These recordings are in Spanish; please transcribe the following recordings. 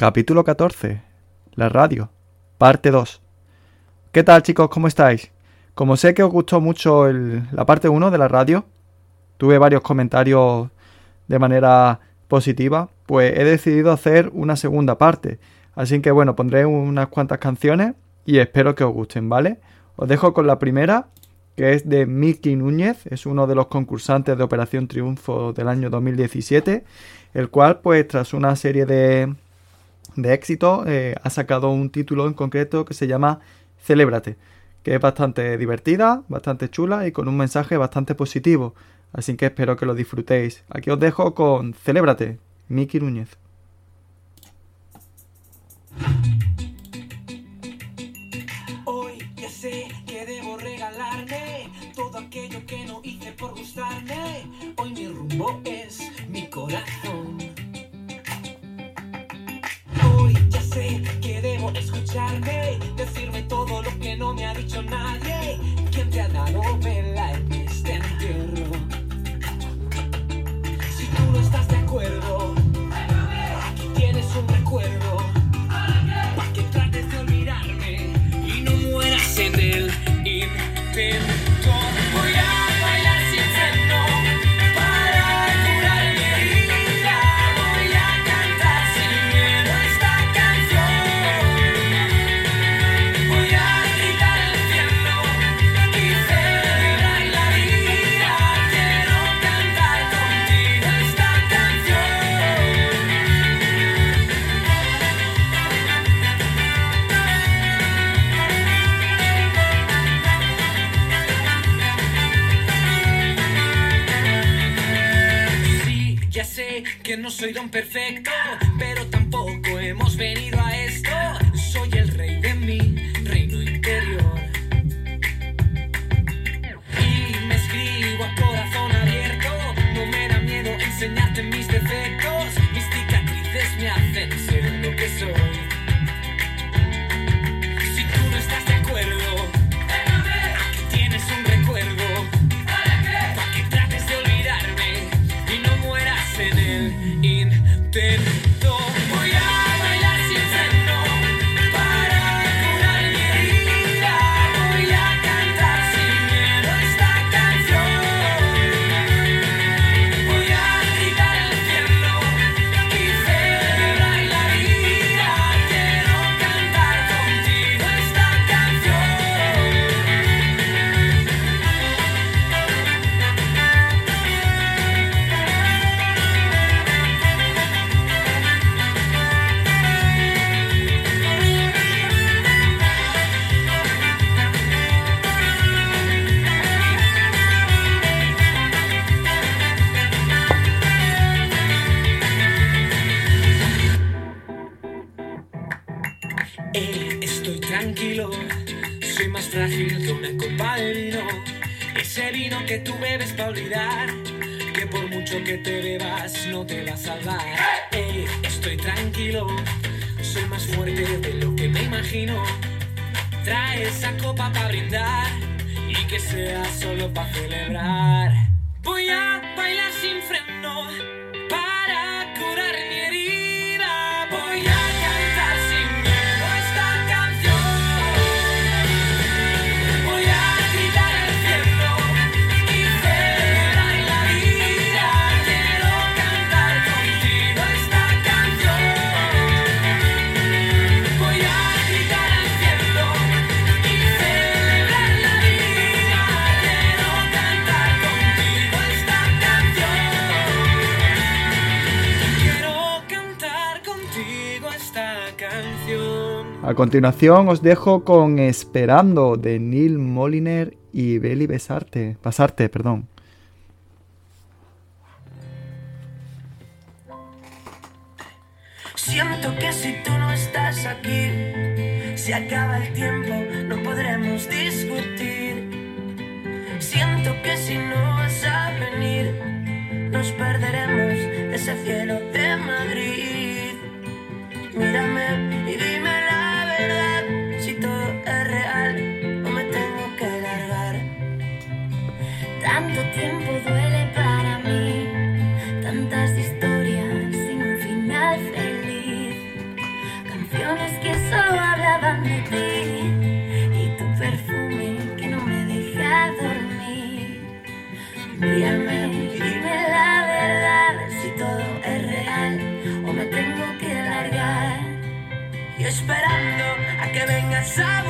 Capítulo 14. La radio. Parte 2. ¿Qué tal chicos? ¿Cómo estáis? Como sé que os gustó mucho la parte 1 de la radio, tuve varios comentarios de manera positiva, pues he decidido hacer una segunda parte. Así que bueno, pondré unas cuantas canciones y espero que os gusten, ¿vale? Os dejo con la primera, que es de Miki Núñez, es uno de los concursantes de Operación Triunfo del año 2017, el cual pues tras una serie de de éxito, eh, ha sacado un título en concreto que se llama Celébrate, que es bastante divertida, bastante chula y con un mensaje bastante positivo. Así que espero que lo disfrutéis. Aquí os dejo con Celébrate, Miki Núñez. Escucharme, decirme todo lo que no me ha dicho nadie. ¿Quién te ha dado vela en este entierro? Si tú no estás de acuerdo, soy don perfecto, que por mucho que te debas no te va a salvar. Hey, estoy tranquilo, soy más fuerte de lo que me imagino. Trae esa copa para brindar y que sea solo para celebrar. continuación os dejo con Esperando de Neil Moliner y Beli Besarte, Pasarte, perdón. Siento que si tú no estás aquí, se acaba el tiempo, no podremos discutir. Siento que si no vas a venir, nos perderemos ese cielo de Madrid. inside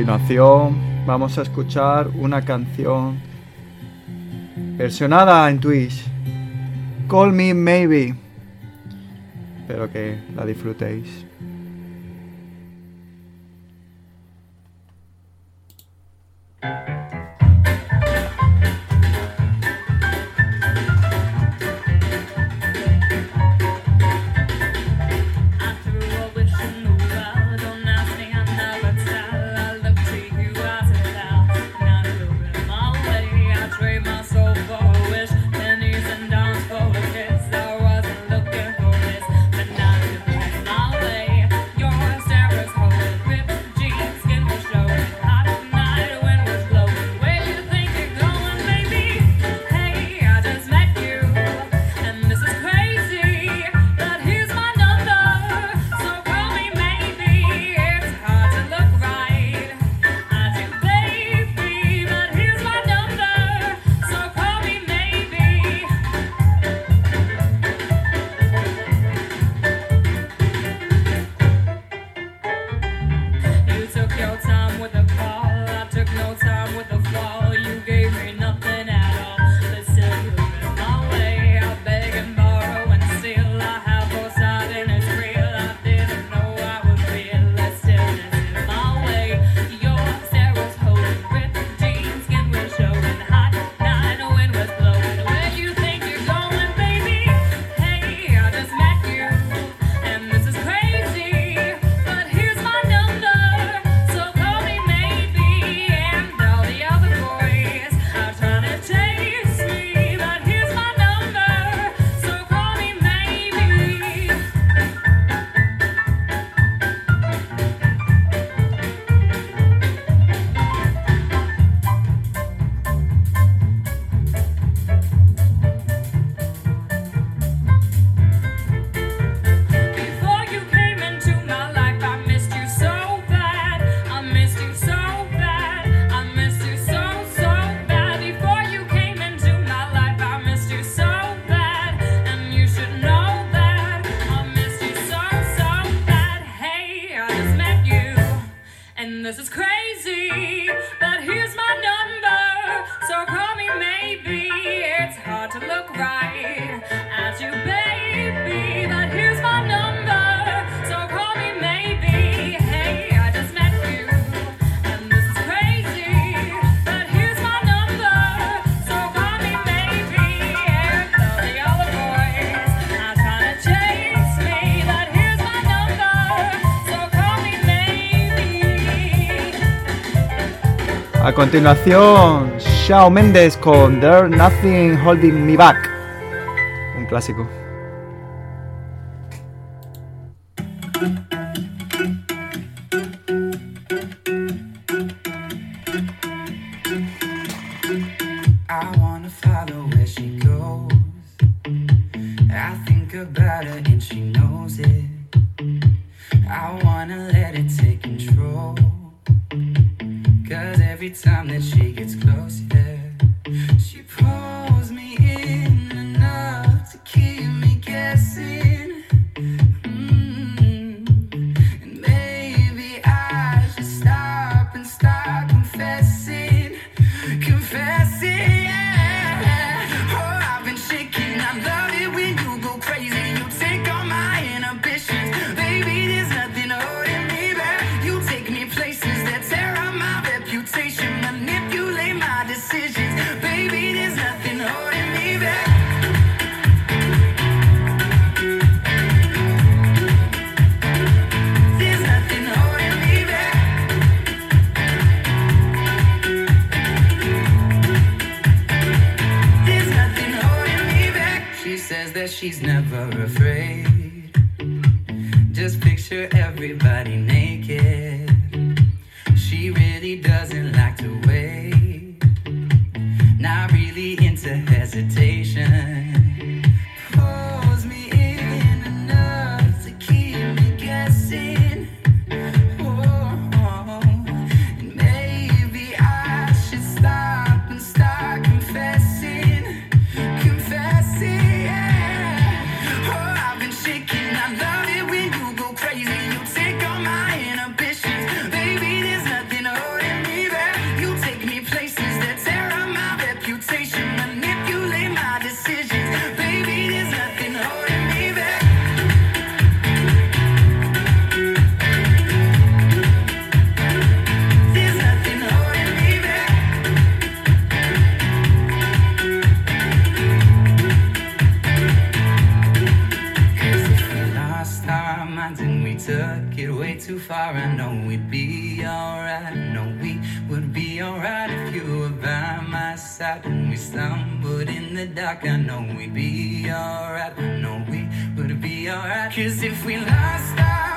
continuación vamos a escuchar una canción versionada en Twitch, Call Me Maybe. Espero que la disfrutéis. A continuación, Shawn Mendes con There Nothing Holding Me Back. Un clásico. we'd be alright. No, we would be alright if you were by my side. When we stumbled in the dark, I know we'd be alright. No, we would be alright. Cause if we lost our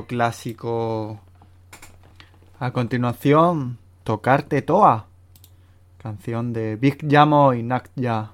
clásico. A continuación, Tocarte Toa, canción de Big Yamo y Nakja.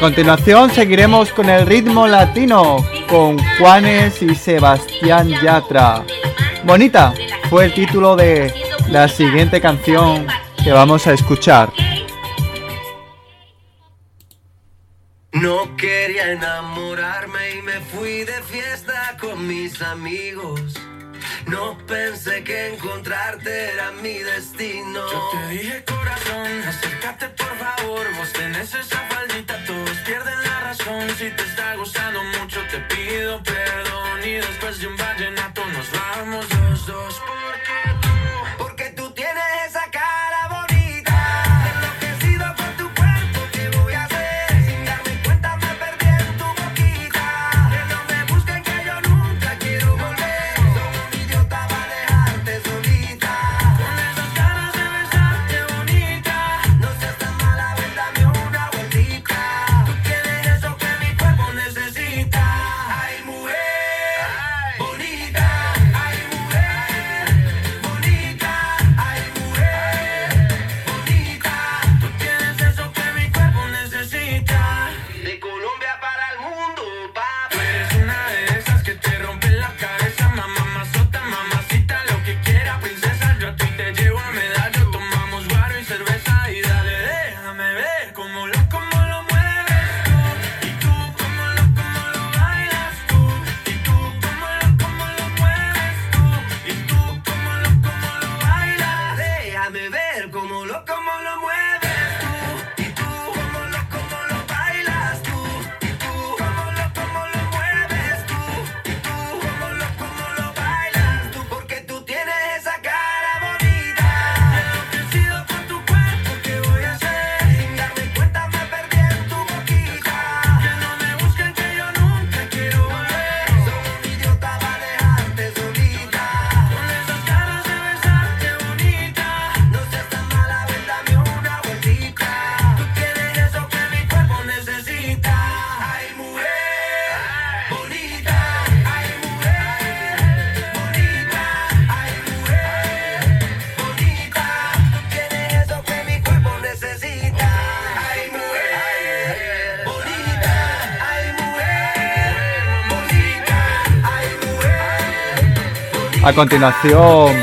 continuación seguiremos con el ritmo latino, con Juanes y Sebastián Yatra. Bonita fue el título de la siguiente canción que vamos a escuchar. No quería enamorarme y me fui de fiesta con mis amigos. No pensé que encontrarte era mi destino. Yo te dije corazón, acércate por favor, vos tenés esa faldita todo pierden la razón. Si te está gustando mucho, te pido perdón. Y después de un vallenato nos vamos A continuación,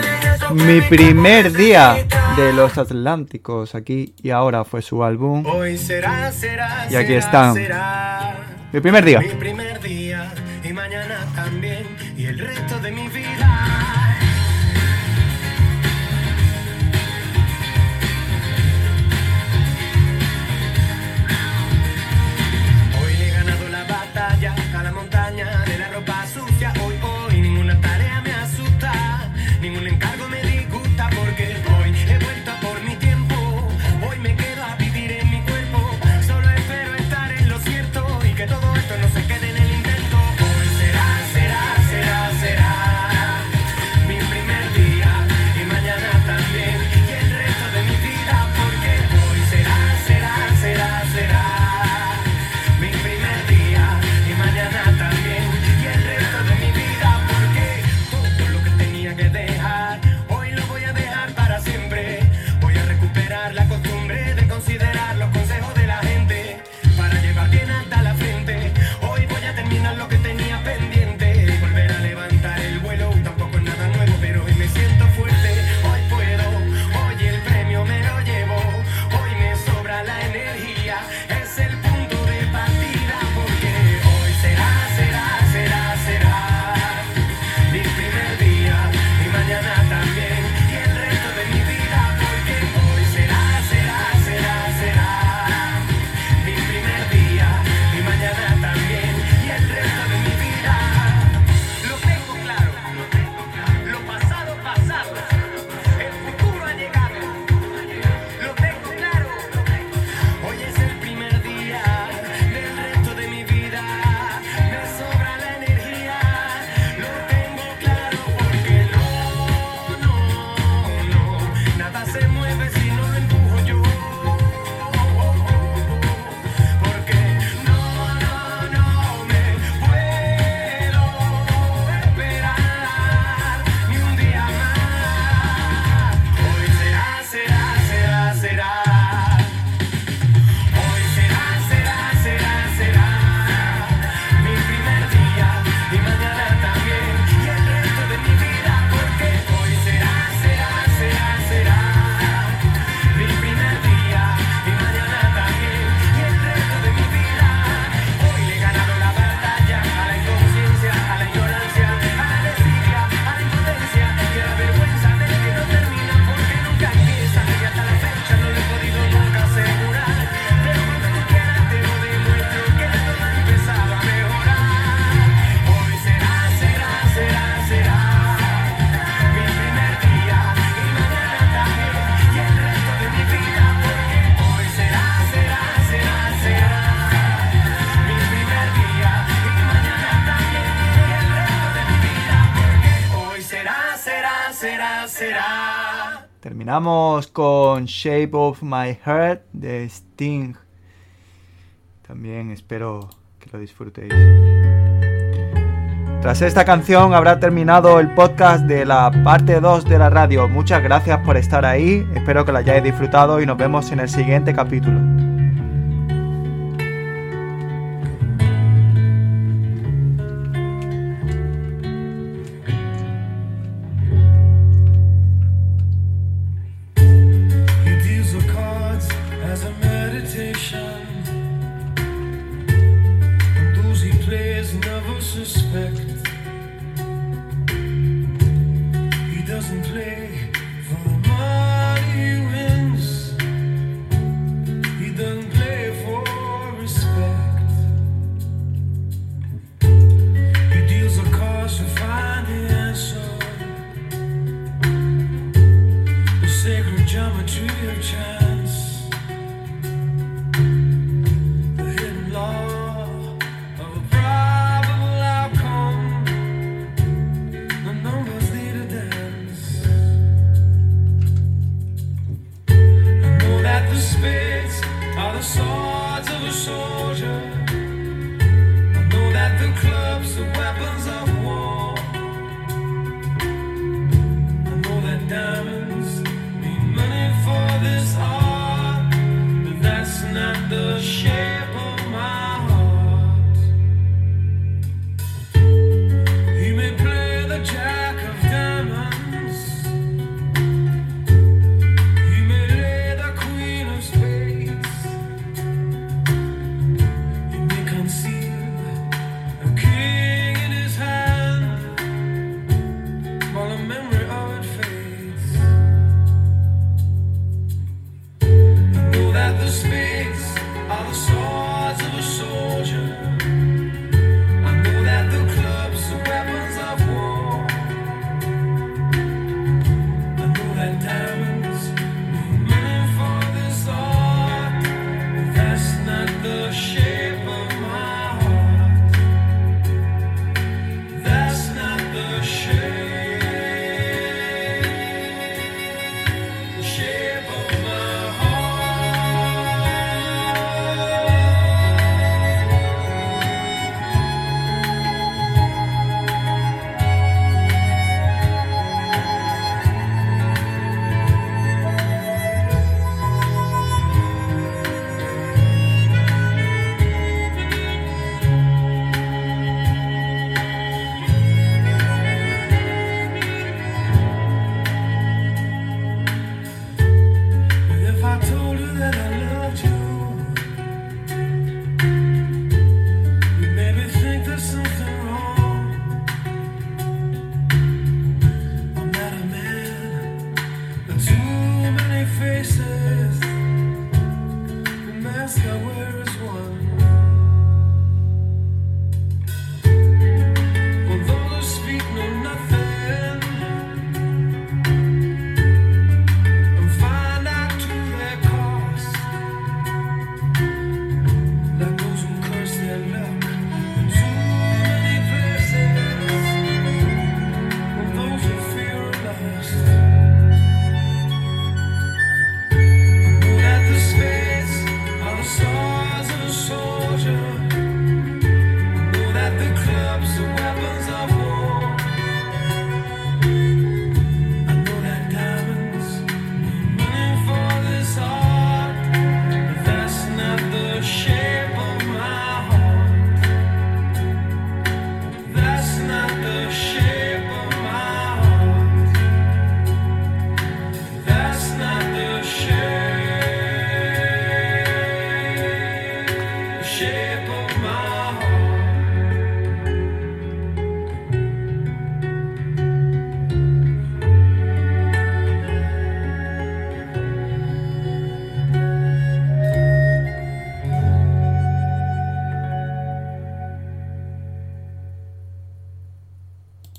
mi primer día de los Atlánticos aquí y ahora fue su álbum. Hoy será, será, y aquí están. Será, mi primer día. Mi primer día y mañana también y el resto de mi vida. Terminamos con Shape of My Heart de Sting. También espero que lo disfrutéis. Tras esta canción habrá terminado el podcast de la parte 2 de la radio. Muchas gracias por estar ahí, espero que lo hayáis disfrutado y nos vemos en el siguiente capítulo.